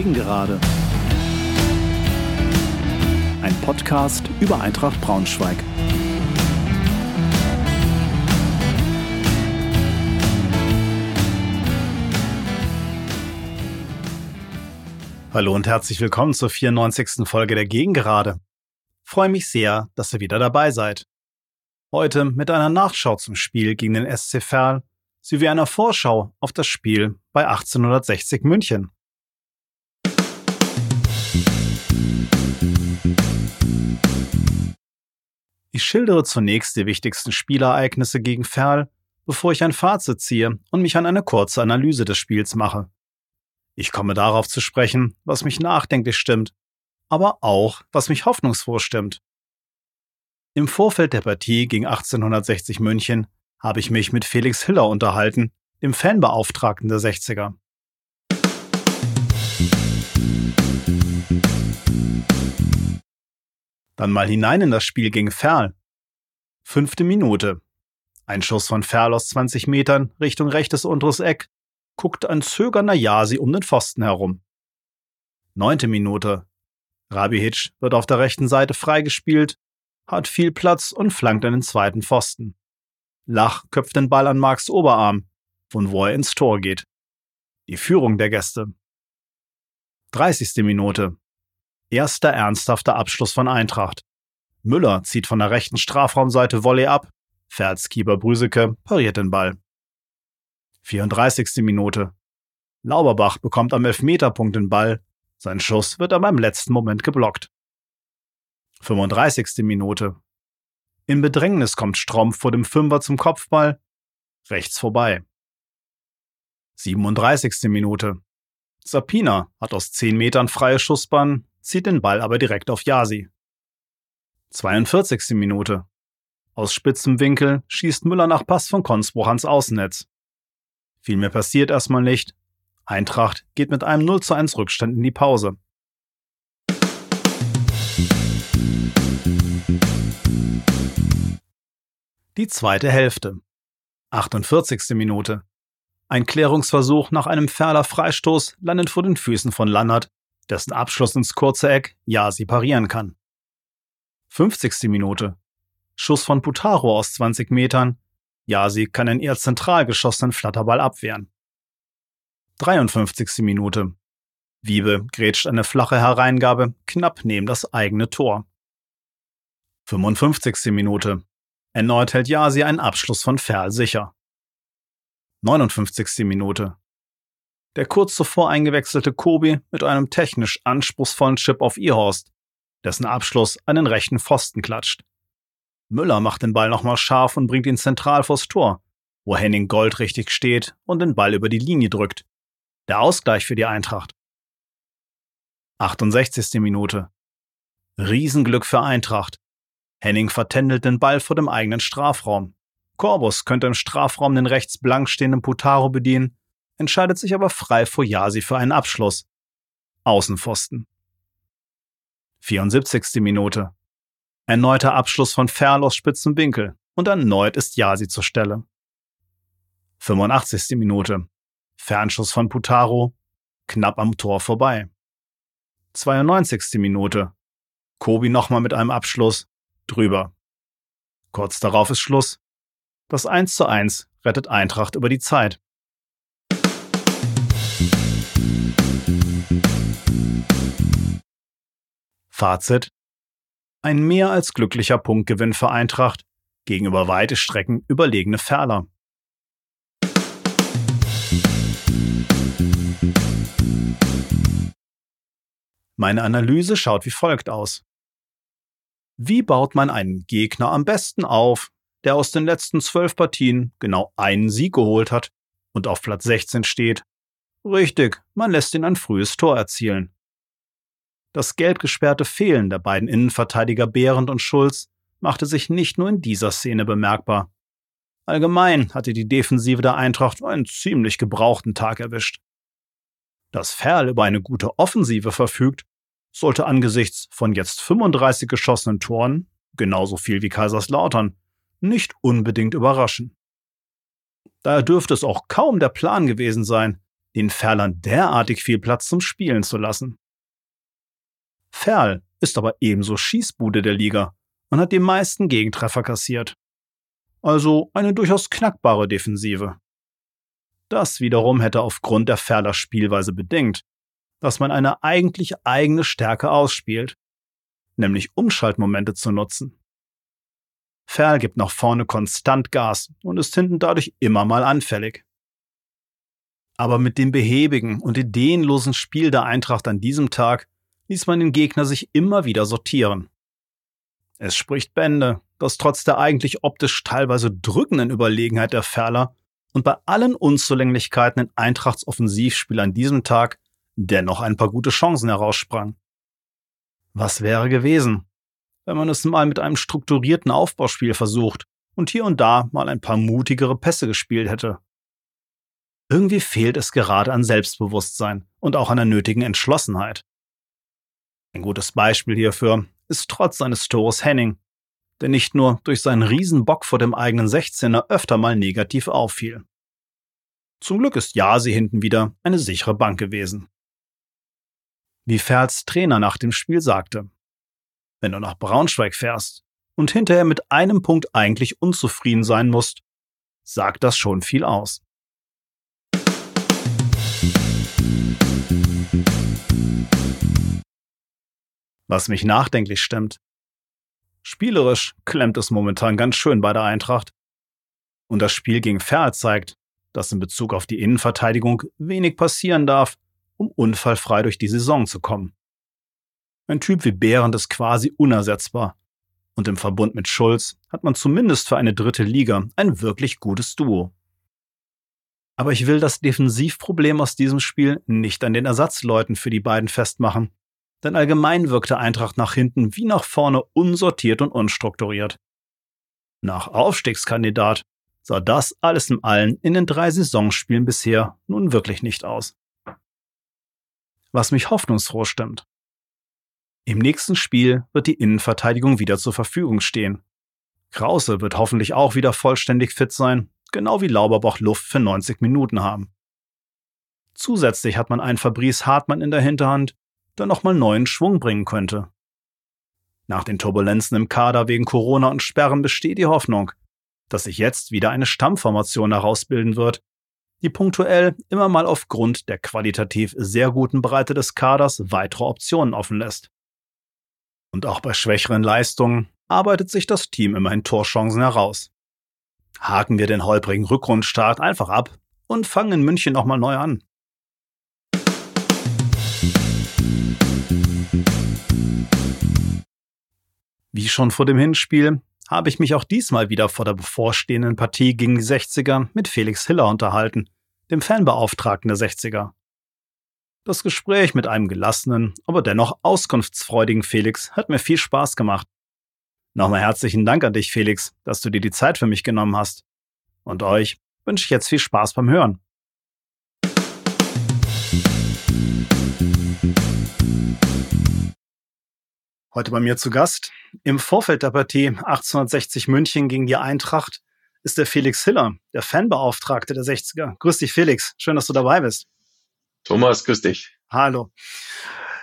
Gegengerade. Ein Podcast über Eintracht Braunschweig. Hallo und herzlich willkommen zur 94. Folge der Gegengerade. Freue mich sehr, dass ihr wieder dabei seid. Heute mit einer Nachschau zum Spiel gegen den SC Verl sowie einer Vorschau auf das Spiel bei 1860 München. Ich schildere zunächst die wichtigsten Spielereignisse gegen Ferl, bevor ich ein Fazit ziehe und mich an eine kurze Analyse des Spiels mache. Ich komme darauf zu sprechen, was mich nachdenklich stimmt, aber auch, was mich hoffnungsfroh stimmt. Im Vorfeld der Partie gegen 1860 München habe ich mich mit Felix Hiller unterhalten, dem Fanbeauftragten der 60er. Dann mal hinein in das Spiel gegen Ferl. Fünfte Minute. Ein Schuss von Ferl aus 20 Metern Richtung rechtes unteres Eck. Guckt ein zögernder Jasi um den Pfosten herum. Neunte Minute. Rabihic wird auf der rechten Seite freigespielt, hat viel Platz und flankt an den zweiten Pfosten. Lach köpft den Ball an Marks Oberarm, von wo er ins Tor geht. Die Führung der Gäste. 30. Minute. Erster ernsthafter Abschluss von Eintracht. Müller zieht von der rechten Strafraumseite Volley ab, Ferzkeeper Brüseke pariert den Ball. 34. Minute. Lauberbach bekommt am Elfmeterpunkt den Ball, sein Schuss wird aber im letzten Moment geblockt. 35. Minute. In Bedrängnis kommt Strompf vor dem Fünfer zum Kopfball, rechts vorbei. 37. Minute. Sapina hat aus 10 Metern freie Schussbahn, zieht den Ball aber direkt auf Yasi. 42. Minute. Aus spitzem Winkel schießt Müller nach Pass von Konsbruch ans Außennetz. Viel mehr passiert erstmal nicht. Eintracht geht mit einem 0 zu 1 Rückstand in die Pause. Die zweite Hälfte. 48. Minute. Ein Klärungsversuch nach einem Ferler Freistoß landet vor den Füßen von Lannert, dessen Abschluss ins kurze Eck Jasi parieren kann. 50. Minute. Schuss von Putaro aus 20 Metern. Jasi kann den eher zentral geschossenen Flatterball abwehren. 53. Minute. Wiebe grätscht eine flache Hereingabe knapp neben das eigene Tor. 55. Minute. Erneut hält Jasi einen Abschluss von Ferl sicher. 59. Minute. Der kurz zuvor eingewechselte Kobi mit einem technisch anspruchsvollen Chip auf Ihorst, dessen Abschluss an den rechten Pfosten klatscht. Müller macht den Ball nochmal scharf und bringt ihn zentral vors Tor, wo Henning goldrichtig steht und den Ball über die Linie drückt. Der Ausgleich für die Eintracht. 68. Minute. Riesenglück für Eintracht. Henning vertändelt den Ball vor dem eigenen Strafraum. Corbus könnte im Strafraum den rechts blank stehenden Putaro bedienen, entscheidet sich aber frei vor Yasi für einen Abschluss. Außenpfosten. 74. Minute. Erneuter Abschluss von Ferl aus spitzen Winkel und erneut ist Yasi zur Stelle. 85. Minute. Fernschuss von Putaro, knapp am Tor vorbei. 92. Minute. Kobi nochmal mit einem Abschluss, drüber. Kurz darauf ist Schluss. Das 1 zu 1 rettet Eintracht über die Zeit. Fazit. Ein mehr als glücklicher Punktgewinn für Eintracht gegenüber weite Strecken überlegene Ferler. Meine Analyse schaut wie folgt aus. Wie baut man einen Gegner am besten auf, der aus den letzten zwölf Partien genau einen Sieg geholt hat und auf Platz 16 steht. Richtig, man lässt ihn ein frühes Tor erzielen. Das geldgesperrte Fehlen der beiden Innenverteidiger Behrendt und Schulz machte sich nicht nur in dieser Szene bemerkbar. Allgemein hatte die Defensive der Eintracht einen ziemlich gebrauchten Tag erwischt. Dass Ferl über eine gute Offensive verfügt, sollte angesichts von jetzt 35 geschossenen Toren, genauso viel wie Kaiserslautern, nicht unbedingt überraschen. Daher dürfte es auch kaum der Plan gewesen sein, den Ferlern derartig viel Platz zum Spielen zu lassen. Ferl ist aber ebenso Schießbude der Liga und hat die meisten Gegentreffer kassiert. Also eine durchaus knackbare Defensive. Das wiederum hätte aufgrund der Ferler Spielweise bedingt, dass man eine eigentlich eigene Stärke ausspielt, nämlich Umschaltmomente zu nutzen. Ferl gibt nach vorne konstant Gas und ist hinten dadurch immer mal anfällig. Aber mit dem behäbigen und ideenlosen Spiel der Eintracht an diesem Tag ließ man den Gegner sich immer wieder sortieren. Es spricht Bände, dass trotz der eigentlich optisch teilweise drückenden Überlegenheit der Ferler und bei allen Unzulänglichkeiten in Eintrachts Offensivspiel an diesem Tag dennoch ein paar gute Chancen heraussprangen. Was wäre gewesen, wenn man es mal mit einem strukturierten Aufbauspiel versucht und hier und da mal ein paar mutigere Pässe gespielt hätte? Irgendwie fehlt es gerade an Selbstbewusstsein und auch an der nötigen Entschlossenheit. Ein gutes Beispiel hierfür ist trotz seines Tores Henning, der nicht nur durch seinen Riesenbock vor dem eigenen 16er öfter mal negativ auffiel. Zum Glück ist Jasi hinten wieder eine sichere Bank gewesen. Wie Ferls Trainer nach dem Spiel sagte, wenn du nach Braunschweig fährst und hinterher mit einem Punkt eigentlich unzufrieden sein musst, sagt das schon viel aus. Was mich nachdenklich stimmt. Spielerisch klemmt es momentan ganz schön bei der Eintracht. Und das Spiel gegen Ferl zeigt, dass in Bezug auf die Innenverteidigung wenig passieren darf, um unfallfrei durch die Saison zu kommen. Ein Typ wie Behrendt ist quasi unersetzbar. Und im Verbund mit Schulz hat man zumindest für eine dritte Liga ein wirklich gutes Duo. Aber ich will das Defensivproblem aus diesem Spiel nicht an den Ersatzleuten für die beiden festmachen. Denn allgemein wirkte Eintracht nach hinten wie nach vorne unsortiert und unstrukturiert. Nach Aufstiegskandidat sah das alles im Allen in den drei Saisonspielen bisher nun wirklich nicht aus. Was mich hoffnungsfroh stimmt. Im nächsten Spiel wird die Innenverteidigung wieder zur Verfügung stehen. Krause wird hoffentlich auch wieder vollständig fit sein, genau wie Lauberbach Luft für 90 Minuten haben. Zusätzlich hat man einen Fabrice Hartmann in der Hinterhand, der nochmal neuen Schwung bringen könnte. Nach den Turbulenzen im Kader wegen Corona und Sperren besteht die Hoffnung, dass sich jetzt wieder eine Stammformation herausbilden wird, die punktuell immer mal aufgrund der qualitativ sehr guten Breite des Kaders weitere Optionen offen lässt. Und auch bei schwächeren Leistungen arbeitet sich das Team immerhin Torchancen heraus. Haken wir den holprigen Rückrundstart einfach ab und fangen in München nochmal neu an. Wie schon vor dem Hinspiel habe ich mich auch diesmal wieder vor der bevorstehenden Partie gegen die 60er mit Felix Hiller unterhalten, dem Fanbeauftragten der 60er. Das Gespräch mit einem gelassenen, aber dennoch auskunftsfreudigen Felix hat mir viel Spaß gemacht. Nochmal herzlichen Dank an dich, Felix, dass du dir die Zeit für mich genommen hast. Und euch wünsche ich jetzt viel Spaß beim Hören. Heute bei mir zu Gast im Vorfeld der Partie 1860 München gegen die Eintracht ist der Felix Hiller, der Fanbeauftragte der 60er. Grüß dich, Felix. Schön, dass du dabei bist. Thomas, grüß dich. Hallo.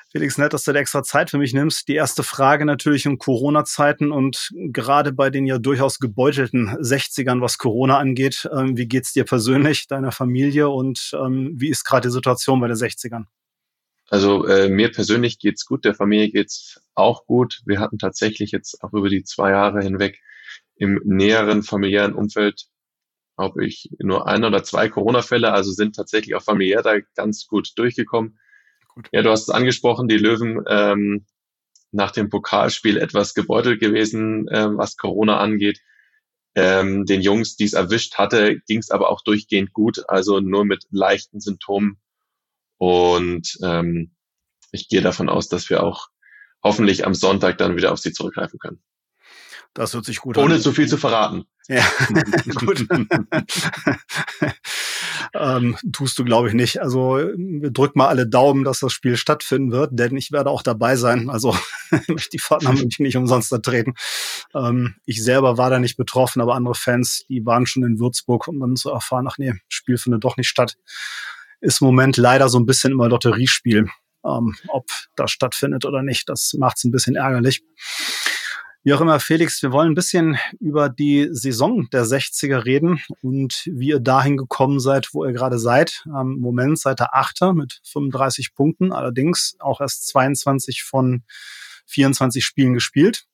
Felix, nett, dass du dir extra Zeit für mich nimmst. Die erste Frage natürlich in Corona-Zeiten und gerade bei den ja durchaus gebeutelten 60ern, was Corona angeht. Ähm, wie geht's dir persönlich, deiner Familie und ähm, wie ist gerade die Situation bei den 60ern? Also äh, mir persönlich geht's gut, der Familie geht's auch gut. Wir hatten tatsächlich jetzt auch über die zwei Jahre hinweg im näheren familiären Umfeld, glaube ich, nur ein oder zwei Corona-Fälle, also sind tatsächlich auch familiär da ganz gut durchgekommen. Gut. Ja, du hast es angesprochen, die Löwen ähm, nach dem Pokalspiel etwas gebeutelt gewesen, äh, was Corona angeht. Ähm, den Jungs, die es erwischt hatte, ging es aber auch durchgehend gut, also nur mit leichten Symptomen und ähm, ich gehe davon aus, dass wir auch hoffentlich am Sonntag dann wieder auf sie zurückgreifen können. Das hört sich gut Ohne an. Ohne zu viel zu verraten. Ja, gut. ähm, tust du, glaube ich, nicht. Also drück mal alle Daumen, dass das Spiel stattfinden wird, denn ich werde auch dabei sein. Also die Fahrt nach München nicht umsonst ertreten. Ähm, ich selber war da nicht betroffen, aber andere Fans, die waren schon in Würzburg, um dann zu erfahren, ach nee, Spiel findet doch nicht statt ist im Moment leider so ein bisschen immer Lotteriespiel, ähm, ob das stattfindet oder nicht. Das macht es ein bisschen ärgerlich. Wie auch immer, Felix, wir wollen ein bisschen über die Saison der 60er reden und wie ihr dahin gekommen seid, wo ihr gerade seid. Am Moment seid ihr Achter mit 35 Punkten, allerdings auch erst 22 von 24 Spielen gespielt.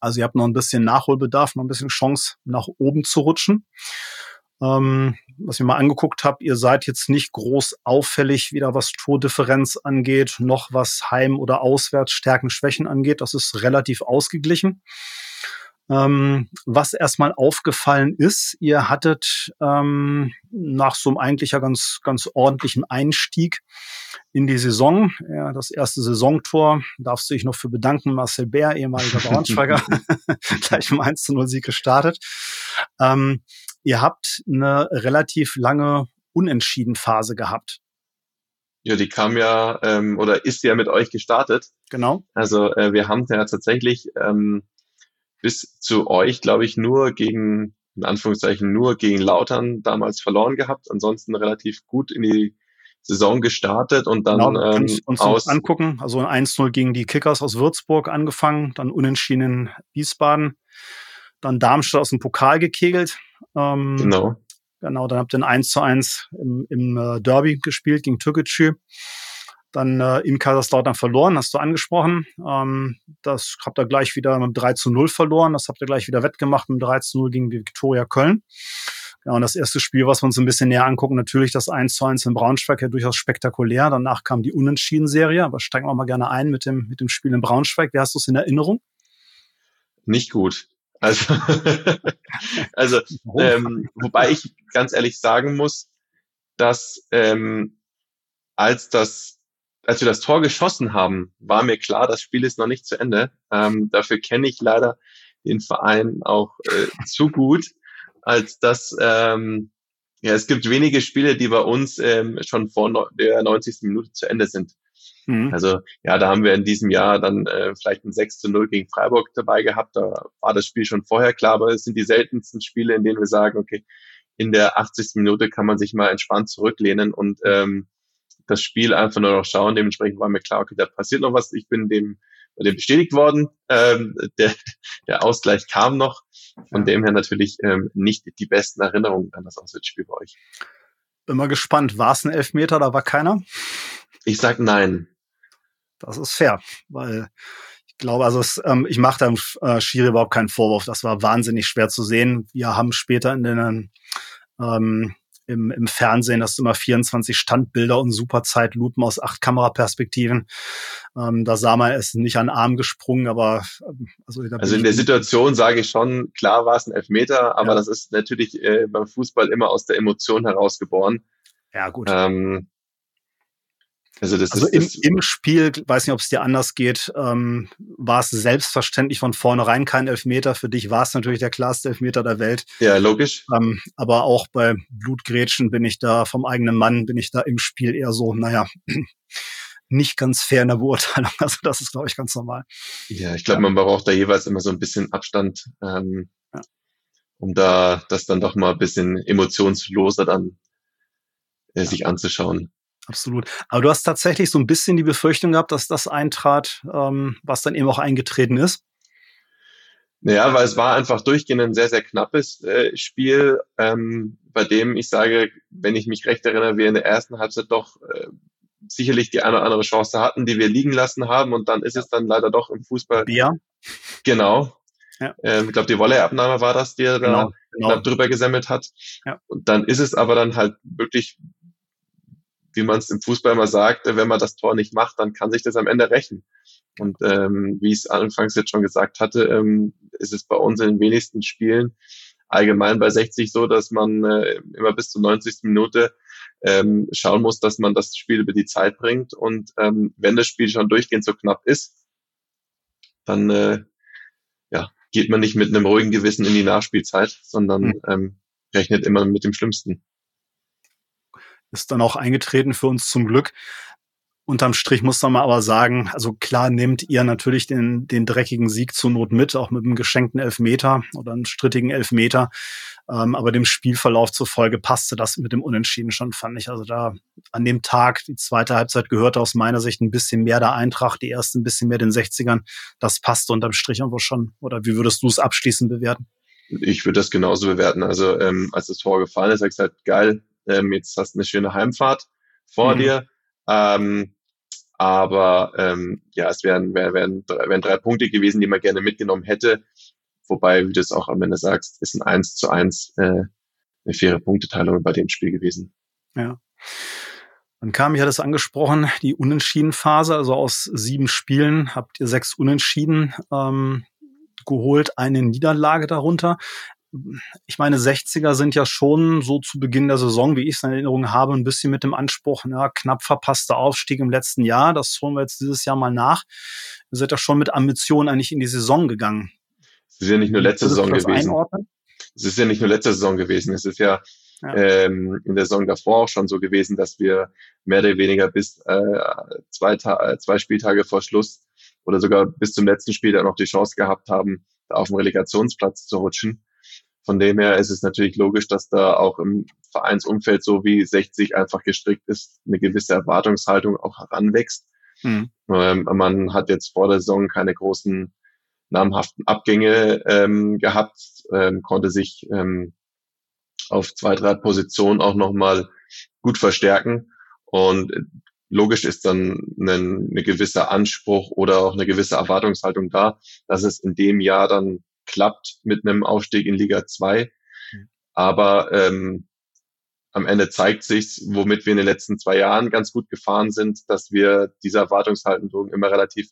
Also ihr habt noch ein bisschen Nachholbedarf, noch ein bisschen Chance, nach oben zu rutschen. Ähm, was ich mal angeguckt habe, ihr seid jetzt nicht groß auffällig, weder was Tordifferenz angeht, noch was Heim- oder Auswärtsstärken, Schwächen angeht. Das ist relativ ausgeglichen. Ähm, was erstmal aufgefallen ist, ihr hattet ähm, nach so einem eigentlich ja ganz, ganz ordentlichen Einstieg in die Saison, ja, das erste Saisontor, darfst du dich noch für bedanken, Marcel Bär, ehemaliger Braunschweiger, gleich um 1 zu 0 Sieg gestartet. Ähm, ihr habt eine relativ lange Unentschieden-Phase gehabt. Ja, die kam ja ähm, oder ist ja mit euch gestartet. Genau. Also äh, wir haben ja tatsächlich ähm, bis zu euch, glaube ich, nur gegen, in Anführungszeichen, nur gegen Lautern damals verloren gehabt. Ansonsten relativ gut in die Saison gestartet und dann genau, ähm, uns aus angucken. Also 1-0 gegen die Kickers aus Würzburg angefangen, dann unentschieden in Wiesbaden, dann Darmstadt aus dem Pokal gekegelt. Ähm, genau. Genau, dann habt ihr ein 1 zu 1 im, im äh, Derby gespielt gegen Türkgücü. Dann äh, in Kaiserslautern verloren, hast du angesprochen. Ähm, das habt ihr gleich wieder mit 3 zu 0 verloren. Das habt ihr gleich wieder wettgemacht mit 3 zu 0 gegen die Viktoria Köln. Ja, und das erste Spiel, was wir uns ein bisschen näher angucken, natürlich das 1 zu 1 in Braunschweig, ja durchaus spektakulär. Danach kam die Unentschieden-Serie, aber steigen wir mal gerne ein mit dem, mit dem Spiel in Braunschweig. Wie hast du es in Erinnerung? Nicht gut. Also, also ähm, wobei ich ganz ehrlich sagen muss, dass ähm, als das als wir das Tor geschossen haben, war mir klar, das Spiel ist noch nicht zu Ende. Ähm, dafür kenne ich leider den Verein auch äh, zu gut, als dass ähm, ja, es gibt wenige Spiele, die bei uns ähm, schon vor der 90. Minute zu Ende sind. Mhm. Also ja, da haben wir in diesem Jahr dann äh, vielleicht ein 6 zu 0 gegen Freiburg dabei gehabt. Da war das Spiel schon vorher klar, aber es sind die seltensten Spiele, in denen wir sagen, okay, in der 80. Minute kann man sich mal entspannt zurücklehnen und ähm, das Spiel einfach nur noch schauen. Dementsprechend war mir klar, okay, da passiert noch was. Ich bin dem, dem bestätigt worden. Ähm, der, der Ausgleich kam noch. Von dem her natürlich ähm, nicht die besten Erinnerungen an das Auswärtsspiel bei euch. Mal gespannt. War es ein Elfmeter, da war keiner? Ich sag nein. Das ist fair, weil ich glaube, also es, ähm, ich mache da äh, Schiri überhaupt keinen Vorwurf. Das war wahnsinnig schwer zu sehen. Wir haben später in den ähm, im, im Fernsehen hast du immer 24 Standbilder und super Zeitlupen aus acht Kameraperspektiven. Ähm, da sah man es nicht an Arm gesprungen, aber also, also in der Situation sage ich schon, klar war es ein Elfmeter, aber ja. das ist natürlich äh, beim Fußball immer aus der Emotion herausgeboren. Ja, gut. Ähm, also, das also ist, im, das im Spiel, weiß nicht, ob es dir anders geht, ähm, war es selbstverständlich von vornherein kein Elfmeter. Für dich war es natürlich der klarste Elfmeter der Welt. Ja, logisch. Ähm, aber auch bei Blutgrätschen bin ich da, vom eigenen Mann bin ich da im Spiel eher so, naja, nicht ganz fair in der Beurteilung. Also das ist, glaube ich, ganz normal. Ja, ich glaube, man braucht da jeweils immer so ein bisschen Abstand, ähm, ja. um da das dann doch mal ein bisschen emotionsloser dann äh, ja. sich anzuschauen. Absolut. Aber du hast tatsächlich so ein bisschen die Befürchtung gehabt, dass das eintrat, ähm, was dann eben auch eingetreten ist. Naja, weil es war einfach durchgehend ein sehr, sehr knappes äh, Spiel, ähm, bei dem ich sage, wenn ich mich recht erinnere, wir in der ersten Halbzeit doch äh, sicherlich die eine oder andere Chance hatten, die wir liegen lassen haben und dann ist es dann leider doch im Fußball. Ja. Genau. Ja. Ähm, ich glaube, die Volleyabnahme war das, die er genau, da genau. drüber gesammelt hat. Ja. Und dann ist es aber dann halt wirklich wie man es im Fußball immer sagt, wenn man das Tor nicht macht, dann kann sich das am Ende rächen. Und ähm, wie ich es anfangs jetzt schon gesagt hatte, ähm, ist es bei uns in den wenigsten Spielen allgemein bei 60 so, dass man äh, immer bis zur 90. Minute ähm, schauen muss, dass man das Spiel über die Zeit bringt. Und ähm, wenn das Spiel schon durchgehend so knapp ist, dann äh, ja, geht man nicht mit einem ruhigen Gewissen in die Nachspielzeit, sondern mhm. ähm, rechnet immer mit dem Schlimmsten ist dann auch eingetreten für uns zum Glück. Unterm Strich muss man aber sagen, also klar nehmt ihr natürlich den, den dreckigen Sieg zur Not mit, auch mit einem geschenkten Elfmeter oder einem strittigen Elfmeter. Ähm, aber dem Spielverlauf zufolge passte das mit dem Unentschieden schon, fand ich. Also da an dem Tag, die zweite Halbzeit gehörte aus meiner Sicht ein bisschen mehr der Eintracht, die erste ein bisschen mehr den 60ern. Das passte unterm Strich irgendwo schon. Oder wie würdest du es abschließend bewerten? Ich würde das genauso bewerten. Also ähm, als das Tor gefallen ist, habe ich gesagt, geil, ähm, jetzt hast du eine schöne Heimfahrt vor mhm. dir. Ähm, aber ähm, ja, es wären, wären, wären, wären drei Punkte gewesen, die man gerne mitgenommen hätte. Wobei, wie du es auch am Ende sagst, ist ein 1 zu 1 äh, eine faire Punkteteilung bei dem Spiel gewesen. Ja. Dann kam, ich hatte es angesprochen, die Unentschieden-Phase. Also aus sieben Spielen habt ihr sechs Unentschieden ähm, geholt, eine Niederlage darunter ich meine, 60er sind ja schon so zu Beginn der Saison, wie ich es in Erinnerung habe, ein bisschen mit dem Anspruch, ja, knapp verpasster Aufstieg im letzten Jahr. Das holen wir jetzt dieses Jahr mal nach. Ihr seid ja schon mit Ambitionen eigentlich in die Saison gegangen. Es ist ja nicht nur letzte Saison gewesen. Einordnen? Es ist ja nicht nur letzte Saison gewesen. Es ist ja, ja. Ähm, in der Saison davor auch schon so gewesen, dass wir mehr oder weniger bis äh, zwei, Ta zwei Spieltage vor Schluss oder sogar bis zum letzten Spiel dann noch die Chance gehabt haben, da auf dem Relegationsplatz zu rutschen. Von dem her ist es natürlich logisch, dass da auch im Vereinsumfeld so wie 60 einfach gestrickt ist, eine gewisse Erwartungshaltung auch heranwächst. Mhm. Ähm, man hat jetzt vor der Saison keine großen namhaften Abgänge ähm, gehabt, ähm, konnte sich ähm, auf zwei, drei Positionen auch nochmal gut verstärken. Und logisch ist dann ein, eine gewisse Anspruch oder auch eine gewisse Erwartungshaltung da, dass es in dem Jahr dann klappt mit einem Aufstieg in Liga 2. Mhm. Aber ähm, am Ende zeigt sich, womit wir in den letzten zwei Jahren ganz gut gefahren sind, dass wir diese Erwartungshaltung immer relativ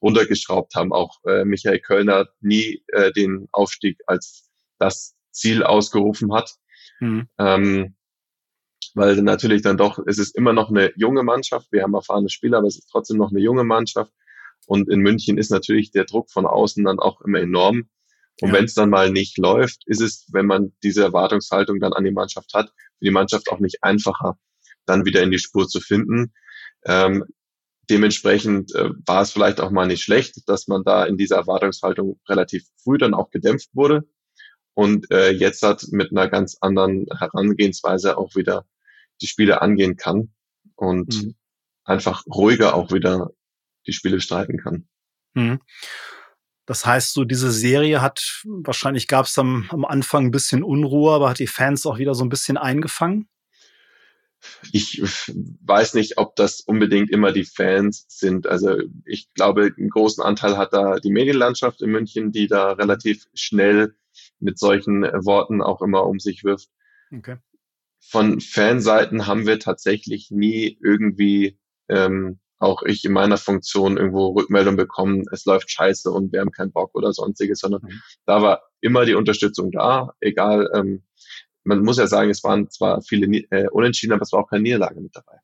runtergeschraubt haben. Auch äh, Michael Kölner nie äh, den Aufstieg als das Ziel ausgerufen hat. Mhm. Ähm, weil natürlich dann doch, es ist immer noch eine junge Mannschaft. Wir haben erfahrene Spieler, aber es ist trotzdem noch eine junge Mannschaft. Und in München ist natürlich der Druck von außen dann auch immer enorm. Und ja. wenn es dann mal nicht läuft, ist es, wenn man diese Erwartungshaltung dann an die Mannschaft hat, für die Mannschaft auch nicht einfacher, dann wieder in die Spur zu finden. Ähm, dementsprechend äh, war es vielleicht auch mal nicht schlecht, dass man da in dieser Erwartungshaltung relativ früh dann auch gedämpft wurde und äh, jetzt hat mit einer ganz anderen Herangehensweise auch wieder die Spiele angehen kann und mhm. einfach ruhiger auch wieder die Spiele streiten kann. Mhm. Das heißt, so diese Serie hat, wahrscheinlich gab es am, am Anfang ein bisschen Unruhe, aber hat die Fans auch wieder so ein bisschen eingefangen? Ich weiß nicht, ob das unbedingt immer die Fans sind. Also ich glaube, einen großen Anteil hat da die Medienlandschaft in München, die da relativ schnell mit solchen Worten auch immer um sich wirft. Okay. Von Fanseiten haben wir tatsächlich nie irgendwie ähm, auch ich in meiner Funktion irgendwo Rückmeldung bekommen, es läuft scheiße und wir haben keinen Bock oder sonstiges, sondern mhm. da war immer die Unterstützung da, egal, ähm, man muss ja sagen, es waren zwar viele äh, Unentschieden, aber es war auch keine Niederlage mit dabei.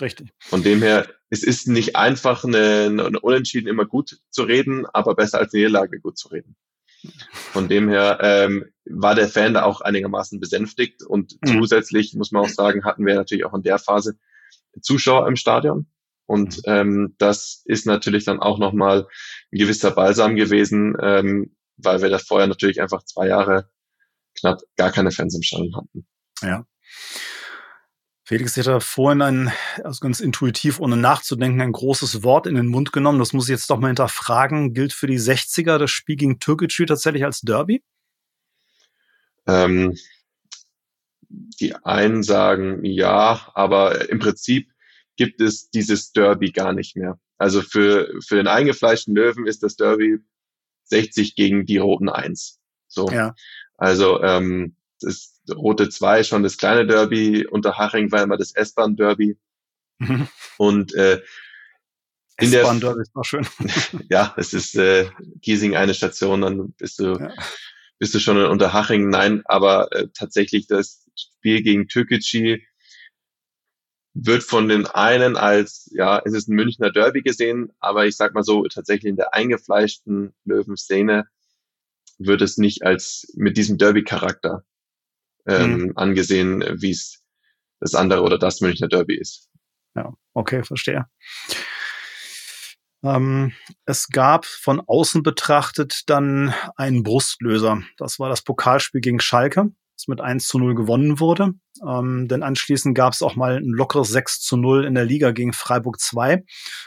Richtig. Von dem her, es ist nicht einfach, eine, eine Unentschieden immer gut zu reden, aber besser als eine Niederlage gut zu reden. Von dem her ähm, war der Fan da auch einigermaßen besänftigt und mhm. zusätzlich muss man auch sagen, hatten wir natürlich auch in der Phase Zuschauer im Stadion. Und ähm, das ist natürlich dann auch nochmal ein gewisser Balsam gewesen, ähm, weil wir da vorher natürlich einfach zwei Jahre knapp gar keine Fans im Stadion hatten. Ja. Felix hat da vorhin ein, also ganz intuitiv, ohne nachzudenken, ein großes Wort in den Mund genommen. Das muss ich jetzt doch mal hinterfragen. Gilt für die 60er das Spiel gegen Türkgücü tatsächlich als Derby? Ähm, die einen sagen ja, aber im Prinzip gibt es dieses Derby gar nicht mehr. Also für, für den eingefleischten Löwen ist das Derby 60 gegen die Roten 1. So. Ja. Also ähm, das Rote 2 schon das kleine Derby, unter Haching war immer das S-Bahn-Derby. Mhm. Und äh, in der S-Bahn-Derby ist auch schön. ja, es ist äh, Giesing eine Station, dann bist du, ja. bist du schon unter Haching. Nein, aber äh, tatsächlich das Spiel gegen Türkgücü wird von den einen als, ja, es ist ein Münchner Derby gesehen, aber ich sag mal so, tatsächlich in der eingefleischten Löwenszene wird es nicht als mit diesem Derby-Charakter ähm, mhm. angesehen, wie es das andere oder das Münchner Derby ist. Ja, okay, verstehe. Ähm, es gab von außen betrachtet dann einen Brustlöser. Das war das Pokalspiel gegen Schalke, das mit 1 zu 0 gewonnen wurde. Ähm, denn anschließend gab es auch mal ein lockeres 6 zu 0 in der Liga gegen Freiburg 2.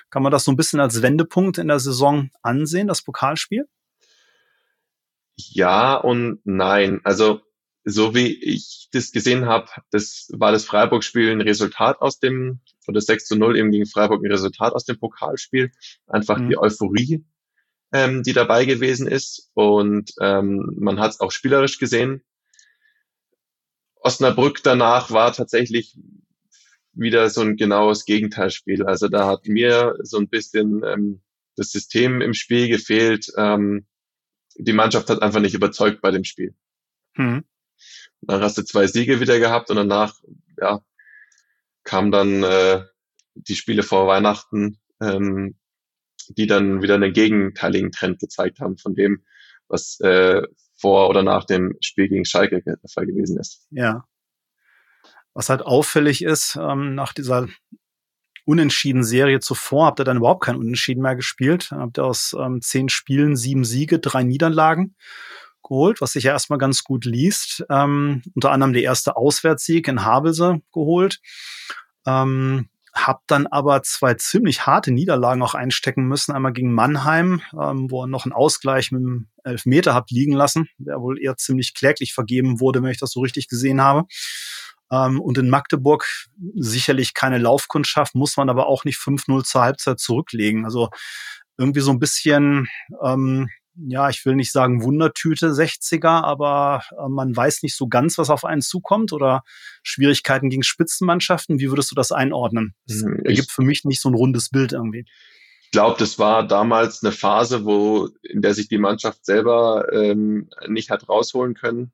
Kann man das so ein bisschen als Wendepunkt in der Saison ansehen, das Pokalspiel? Ja und nein. Also so wie ich das gesehen habe, das war das Freiburg-Spiel ein Resultat aus dem, oder 6 zu 0 eben gegen Freiburg ein Resultat aus dem Pokalspiel. Einfach mhm. die Euphorie, ähm, die dabei gewesen ist. Und ähm, man hat es auch spielerisch gesehen. Osnabrück danach war tatsächlich wieder so ein genaues Gegenteilspiel. Also da hat mir so ein bisschen ähm, das System im Spiel gefehlt. Ähm, die Mannschaft hat einfach nicht überzeugt bei dem Spiel. Mhm. Dann hast du zwei Siege wieder gehabt und danach, ja, kam dann äh, die Spiele vor Weihnachten, ähm, die dann wieder einen gegenteiligen Trend gezeigt haben von dem, was äh, vor oder nach dem Spiel gegen Schalke der Fall gewesen ist. Ja. Was halt auffällig ist, ähm, nach dieser unentschieden Serie zuvor habt ihr dann überhaupt kein Unentschieden mehr gespielt. Habt ihr aus ähm, zehn Spielen sieben Siege, drei Niederlagen geholt, was sich ja erstmal ganz gut liest. Ähm, unter anderem der erste Auswärtssieg in Havelse geholt. Ähm, hab dann aber zwei ziemlich harte Niederlagen auch einstecken müssen. Einmal gegen Mannheim, ähm, wo er noch einen Ausgleich mit dem Elfmeter habt liegen lassen, der wohl eher ziemlich kläglich vergeben wurde, wenn ich das so richtig gesehen habe. Ähm, und in Magdeburg sicherlich keine Laufkundschaft, muss man aber auch nicht 5-0 zur Halbzeit zurücklegen. Also irgendwie so ein bisschen ähm, ja, ich will nicht sagen Wundertüte 60er, aber äh, man weiß nicht so ganz, was auf einen zukommt oder Schwierigkeiten gegen Spitzenmannschaften. Wie würdest du das einordnen? Das hm, ergibt für mich nicht so ein rundes Bild irgendwie. Ich glaube, das war damals eine Phase, wo in der sich die Mannschaft selber ähm, nicht hat rausholen können.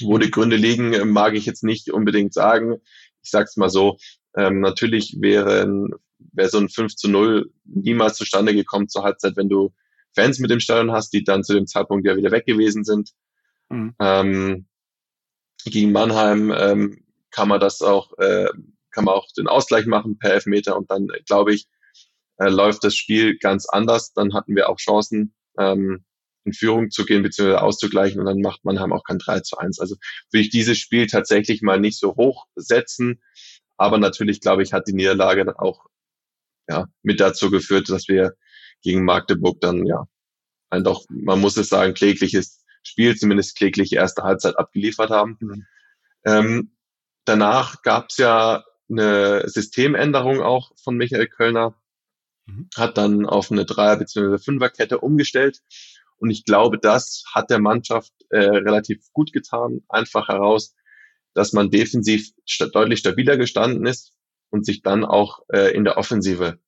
Wo die Gründe liegen, mag ich jetzt nicht unbedingt sagen. Ich sag's mal so, ähm, natürlich wäre, wäre so ein 5 zu 0 niemals zustande gekommen zur Halbzeit, wenn du Fans mit dem Stadion hast, die dann zu dem Zeitpunkt ja wieder weg gewesen sind. Mhm. Ähm, gegen Mannheim ähm, kann man das auch, äh, kann man auch den Ausgleich machen per Elfmeter und dann, glaube ich, äh, läuft das Spiel ganz anders. Dann hatten wir auch Chancen, ähm, in Führung zu gehen bzw. auszugleichen und dann macht Mannheim auch kein 3 zu 1. Also will ich dieses Spiel tatsächlich mal nicht so hoch setzen. Aber natürlich, glaube ich, hat die Niederlage dann auch ja, mit dazu geführt, dass wir gegen Magdeburg dann ja ein doch, man muss es sagen, klägliches Spiel, zumindest klägliche erste Halbzeit abgeliefert haben. Mhm. Ähm, danach gab es ja eine Systemänderung auch von Michael Kölner, mhm. hat dann auf eine Dreier- bzw. Fünferkette umgestellt. Und ich glaube, das hat der Mannschaft äh, relativ gut getan, einfach heraus, dass man defensiv sta deutlich stabiler gestanden ist und sich dann auch äh, in der Offensive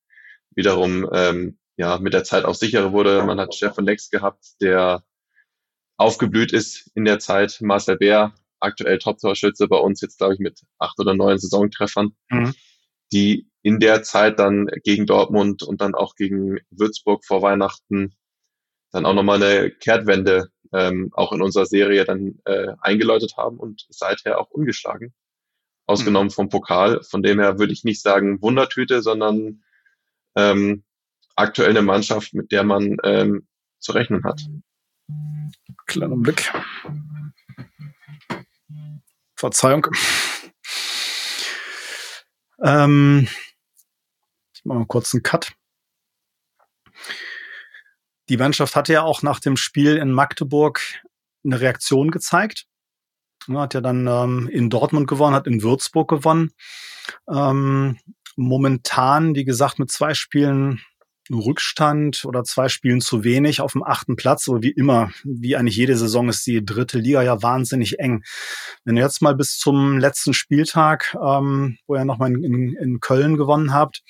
wiederum ähm, ja mit der Zeit auch sicherer wurde. Man hat Stefan Lex gehabt, der aufgeblüht ist in der Zeit. Marcel Bär, aktuell Top-Torschütze bei uns jetzt, glaube ich, mit acht oder neun Saisontreffern, mhm. die in der Zeit dann gegen Dortmund und dann auch gegen Würzburg vor Weihnachten dann auch nochmal eine Kehrtwende ähm, auch in unserer Serie dann äh, eingeläutet haben und seither auch ungeschlagen. Ausgenommen mhm. vom Pokal. Von dem her würde ich nicht sagen Wundertüte, sondern ähm, aktuell eine Mannschaft, mit der man ähm, zu rechnen hat. Kleiner Blick. Verzeihung. Ähm, ich mache mal kurz einen Cut. Die Mannschaft hatte ja auch nach dem Spiel in Magdeburg eine Reaktion gezeigt. Hat ja dann ähm, in Dortmund gewonnen, hat in Würzburg gewonnen. Ähm, momentan, wie gesagt, mit zwei Spielen Rückstand oder zwei Spielen zu wenig auf dem achten Platz. Aber wie immer, wie eigentlich jede Saison ist die dritte Liga ja wahnsinnig eng. Wenn ihr jetzt mal bis zum letzten Spieltag, ähm, wo ihr nochmal in, in, in Köln gewonnen habt,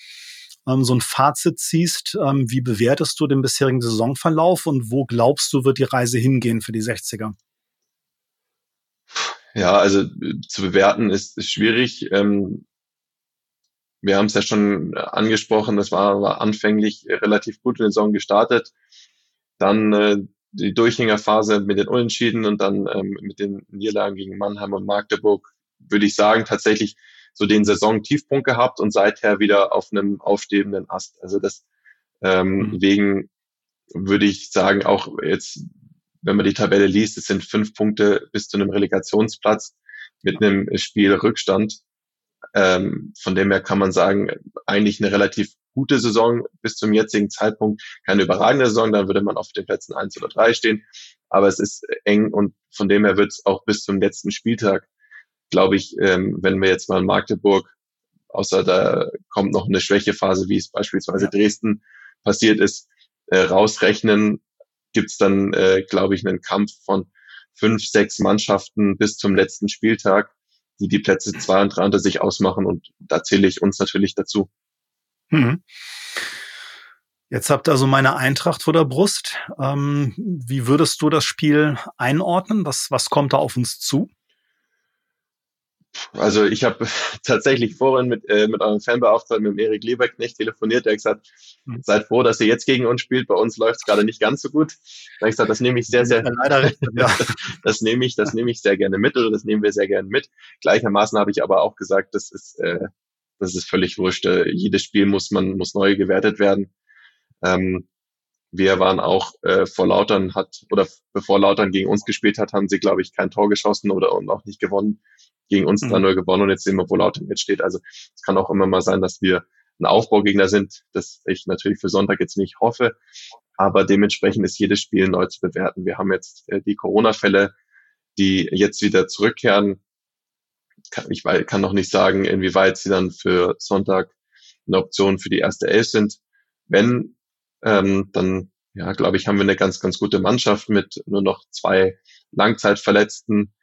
ähm, so ein Fazit ziehst, ähm, wie bewertest du den bisherigen Saisonverlauf und wo glaubst du, wird die Reise hingehen für die 60er? Ja, also zu bewerten ist, ist schwierig. Ähm, wir haben es ja schon angesprochen, das war, war anfänglich relativ gut in der Saison gestartet. Dann äh, die Durchhängerphase mit den Unentschieden und dann ähm, mit den Niederlagen gegen Mannheim und Magdeburg, würde ich sagen, tatsächlich so den Saison-Tiefpunkt gehabt und seither wieder auf einem aufstehenden Ast. Also das Ähm, mhm. Wegen würde ich sagen, auch jetzt, wenn man die Tabelle liest, es sind fünf Punkte bis zu einem Relegationsplatz mit einem Spielrückstand. Ähm, von dem her kann man sagen, eigentlich eine relativ gute Saison bis zum jetzigen Zeitpunkt. Keine überragende Saison, dann würde man auf den Plätzen eins oder drei stehen. Aber es ist eng und von dem her wird es auch bis zum letzten Spieltag, glaube ich, ähm, wenn wir jetzt mal Magdeburg, außer da kommt noch eine Schwächephase, wie es beispielsweise ja. Dresden passiert ist, äh, rausrechnen, gibt's dann, äh, glaube ich, einen Kampf von fünf, sechs Mannschaften bis zum letzten Spieltag, die die Plätze zwei und drei unter sich ausmachen. Und da zähle ich uns natürlich dazu. Mhm. Jetzt habt also meine Eintracht vor der Brust. Ähm, wie würdest du das Spiel einordnen? Was, was kommt da auf uns zu? Also ich habe tatsächlich vorhin mit, äh, mit eurem Fanbeauftragten, mit Erik Lieberknecht telefoniert, der hat gesagt, hm. seid froh, dass ihr jetzt gegen uns spielt, bei uns läuft es gerade nicht ganz so gut. Da habe ich gesagt, das nehme ich sehr, sehr, leider ja. das nehme ich, das nehme ich sehr gerne mit oder das nehmen wir sehr gerne mit. Gleichermaßen habe ich aber auch gesagt, das ist, äh, das ist völlig wurscht. Äh, jedes Spiel muss man, muss neu gewertet werden. Ähm, wir waren auch äh, vor Lautern hat oder bevor Lautern gegen uns gespielt hat, haben sie glaube ich kein Tor geschossen oder und auch nicht gewonnen. Gegen uns mhm. dann nur gewonnen und jetzt sehen wir, wo Lautern jetzt steht. Also es kann auch immer mal sein, dass wir ein Aufbaugegner sind, das ich natürlich für Sonntag jetzt nicht hoffe. Aber dementsprechend ist jedes Spiel neu zu bewerten. Wir haben jetzt äh, die Corona-Fälle, die jetzt wieder zurückkehren. Ich kann noch nicht sagen, inwieweit sie dann für Sonntag eine Option für die erste Elf sind. Wenn ähm, dann ja, glaube ich, haben wir eine ganz, ganz gute Mannschaft mit nur noch zwei Langzeitverletzten,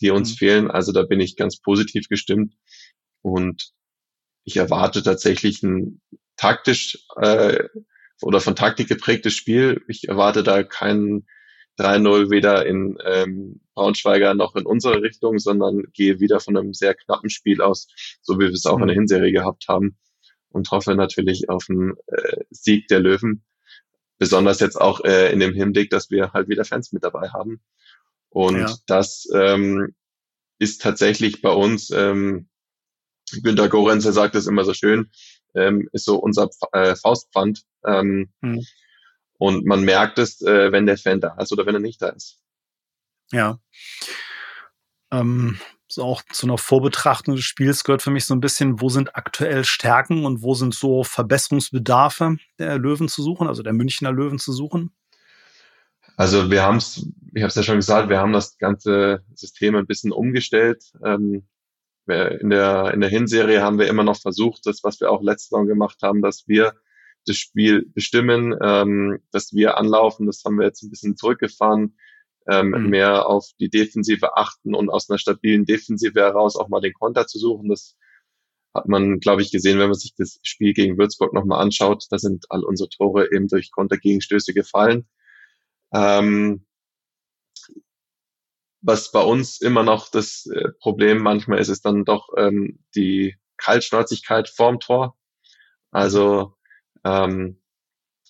die uns mhm. fehlen. Also da bin ich ganz positiv gestimmt und ich erwarte tatsächlich ein taktisch äh, oder von Taktik geprägtes Spiel. Ich erwarte da kein 3-0 weder in ähm, Braunschweiger noch in unsere Richtung, sondern gehe wieder von einem sehr knappen Spiel aus, so wie wir es auch mhm. in der mhm. Hinserie gehabt haben und hoffe natürlich auf einen äh, Sieg der Löwen. Besonders jetzt auch äh, in dem Hinblick, dass wir halt wieder Fans mit dabei haben. Und ja. das ähm, ist tatsächlich bei uns, ähm, Günter Gorenz, der sagt das immer so schön, ähm, ist so unser äh, Faustpfand. Ähm, mhm. Und man merkt es, äh, wenn der Fan da ist oder wenn er nicht da ist. Ja. Ähm, so auch zu einer Vorbetrachtung des Spiels gehört für mich so ein bisschen, wo sind aktuell Stärken und wo sind so Verbesserungsbedarfe der Löwen zu suchen, also der Münchner Löwen zu suchen? Also wir haben es, ich habe es ja schon gesagt, wir haben das ganze System ein bisschen umgestellt. Ähm, in der in der Hinserie haben wir immer noch versucht, das, was wir auch letzte Saison gemacht haben, dass wir das Spiel bestimmen, ähm, dass wir anlaufen. Das haben wir jetzt ein bisschen zurückgefahren ähm, mhm. mehr auf die Defensive achten und aus einer stabilen Defensive heraus auch mal den Konter zu suchen. Das hat man, glaube ich, gesehen, wenn man sich das Spiel gegen Würzburg nochmal anschaut. Da sind all unsere Tore eben durch Kontergegenstöße gefallen. Ähm, was bei uns immer noch das äh, Problem manchmal ist, ist dann doch ähm, die Kaltschnäuzigkeit vorm Tor. Also ähm,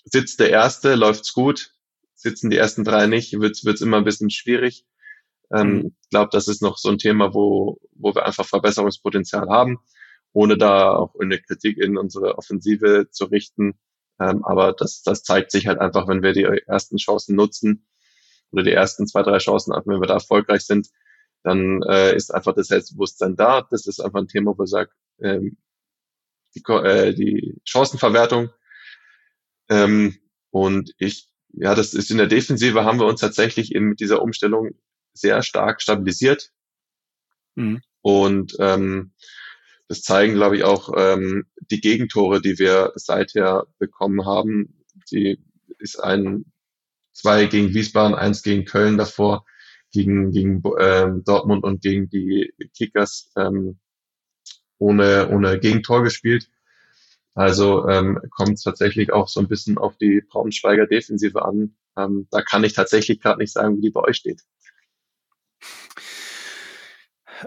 sitzt der Erste, läuft's gut, sitzen die ersten drei nicht, wird es immer ein bisschen schwierig. Ähm, mhm. Ich glaube, das ist noch so ein Thema, wo, wo wir einfach Verbesserungspotenzial haben, ohne da auch eine Kritik in unsere Offensive zu richten. Ähm, aber das, das zeigt sich halt einfach, wenn wir die ersten Chancen nutzen oder die ersten zwei, drei Chancen, wenn wir da erfolgreich sind, dann äh, ist einfach das Selbstbewusstsein da. Das ist einfach ein Thema, wo ich sage, ähm, die, äh, die Chancenverwertung. Ähm, und ich ja, das ist in der Defensive haben wir uns tatsächlich in, mit dieser Umstellung sehr stark stabilisiert. Mhm. Und ähm, das zeigen, glaube ich, auch ähm, die Gegentore, die wir seither bekommen haben. Die ist ein zwei gegen Wiesbaden, eins gegen Köln davor, gegen, gegen ähm, Dortmund und gegen die Kickers ähm, ohne, ohne Gegentor gespielt. Also ähm, kommt es tatsächlich auch so ein bisschen auf die Braunschweiger Defensive an. Ähm, da kann ich tatsächlich gerade nicht sagen, wie die bei euch steht.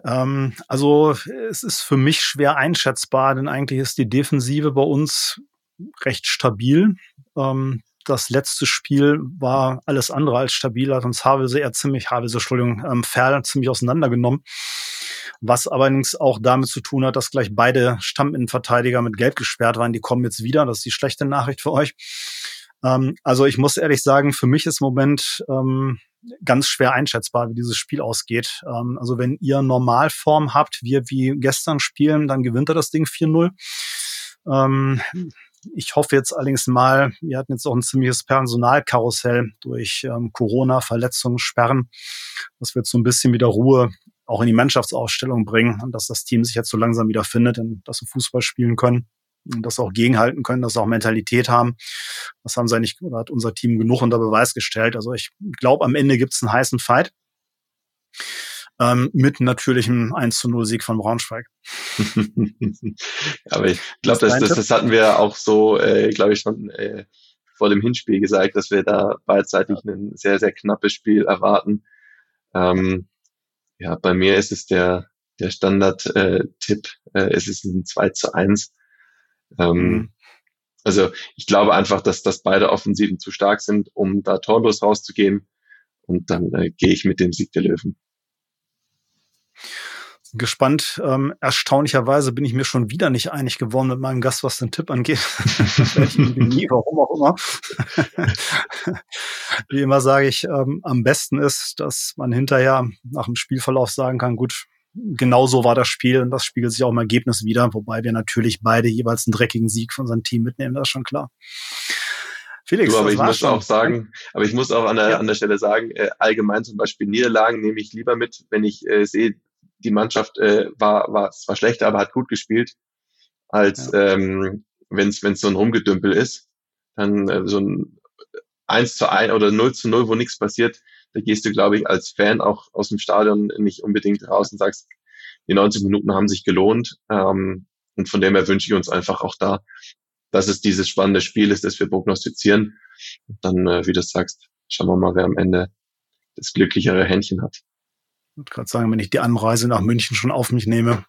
Ähm, also es ist für mich schwer einschätzbar, denn eigentlich ist die Defensive bei uns recht stabil. Ähm, das letzte Spiel war alles andere als stabil, hat uns Havelse eher ziemlich, Havelse, Entschuldigung, ähm, Ferl ziemlich auseinandergenommen. Was allerdings auch damit zu tun hat, dass gleich beide Stamminnenverteidiger mit Gelb gesperrt waren. Die kommen jetzt wieder. Das ist die schlechte Nachricht für euch. Ähm, also ich muss ehrlich sagen, für mich ist im Moment ähm, ganz schwer einschätzbar, wie dieses Spiel ausgeht. Ähm, also wenn ihr Normalform habt, wir wie gestern spielen, dann gewinnt er das Ding 4-0. Ähm, ich hoffe jetzt allerdings mal, wir hatten jetzt auch ein ziemliches Personalkarussell durch ähm, Corona, Verletzungen, Sperren, dass wir jetzt so ein bisschen wieder Ruhe auch in die Mannschaftsausstellung bringen und dass das Team sich jetzt so langsam wieder findet und dass wir Fußball spielen können das auch gegenhalten können, dass sie auch Mentalität haben. Das haben sie eigentlich, oder hat unser Team genug unter Beweis gestellt. Also ich glaube, am Ende gibt es einen heißen Fight. Ähm, mit natürlichem 1 zu 0 Sieg von Braunschweig. Aber ich glaube, das, das, das hatten wir auch so, äh, glaube ich, schon äh, vor dem Hinspiel gesagt, dass wir da beidseitig ja. ein sehr, sehr knappes Spiel erwarten. Ähm, ja, bei mir ist es der, der Standard-Tipp, äh, äh, es ist ein 2 zu 1. Ähm, mhm. Also ich glaube einfach, dass, dass beide Offensiven zu stark sind, um da torlos rauszugehen. Und dann äh, gehe ich mit dem Sieg der Löwen. Gespannt. Ähm, erstaunlicherweise bin ich mir schon wieder nicht einig geworden mit meinem Gast, was den Tipp angeht. nie, warum auch immer. Wie immer sage ich, ähm, am besten ist, dass man hinterher nach dem Spielverlauf sagen kann, gut, genau so war das Spiel und das spiegelt sich auch im Ergebnis wieder, wobei wir natürlich beide jeweils einen dreckigen Sieg von unserem Team mitnehmen, das ist schon klar. Felix, du, aber ich muss schon. auch sagen, aber ich muss auch an der, ja. an der Stelle sagen, äh, allgemein zum Beispiel Niederlagen nehme ich lieber mit, wenn ich äh, sehe, die Mannschaft äh, war, war zwar schlechter, aber hat gut gespielt, als ja. ähm, wenn es so ein Rumgedümpel ist. Dann äh, so ein 1 zu 1 oder 0 zu 0, wo nichts passiert, da gehst du, glaube ich, als Fan auch aus dem Stadion nicht unbedingt raus und sagst, die 90 Minuten haben sich gelohnt. Ähm, und von dem her wünsche ich uns einfach auch da, dass es dieses spannende Spiel ist, das wir prognostizieren. Und dann, äh, wie du sagst, schauen wir mal, wer am Ende das glücklichere Händchen hat. Ich würde gerade sagen, wenn ich die Anreise nach München schon auf mich nehme,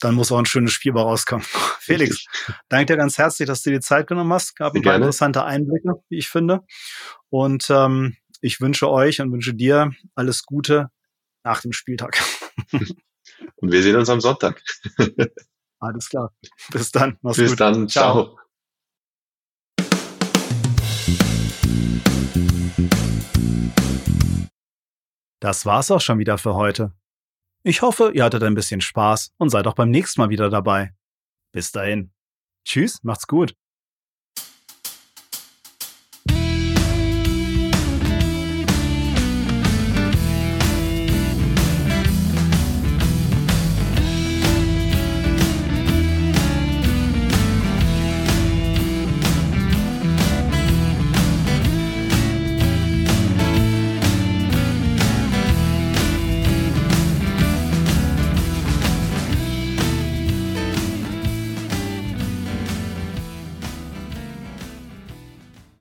dann muss auch ein schönes Spiel bei rauskommen. Felix, danke dir ganz herzlich, dass du dir die Zeit genommen hast. Gab ein paar interessante Einblicke, wie ich finde. Und ähm, ich wünsche euch und wünsche dir alles Gute nach dem Spieltag. Und wir sehen uns am Sonntag. Alles klar. Bis dann. Mach's Bis gut. dann. Ciao. Das war's auch schon wieder für heute. Ich hoffe, ihr hattet ein bisschen Spaß und seid auch beim nächsten Mal wieder dabei. Bis dahin. Tschüss, macht's gut.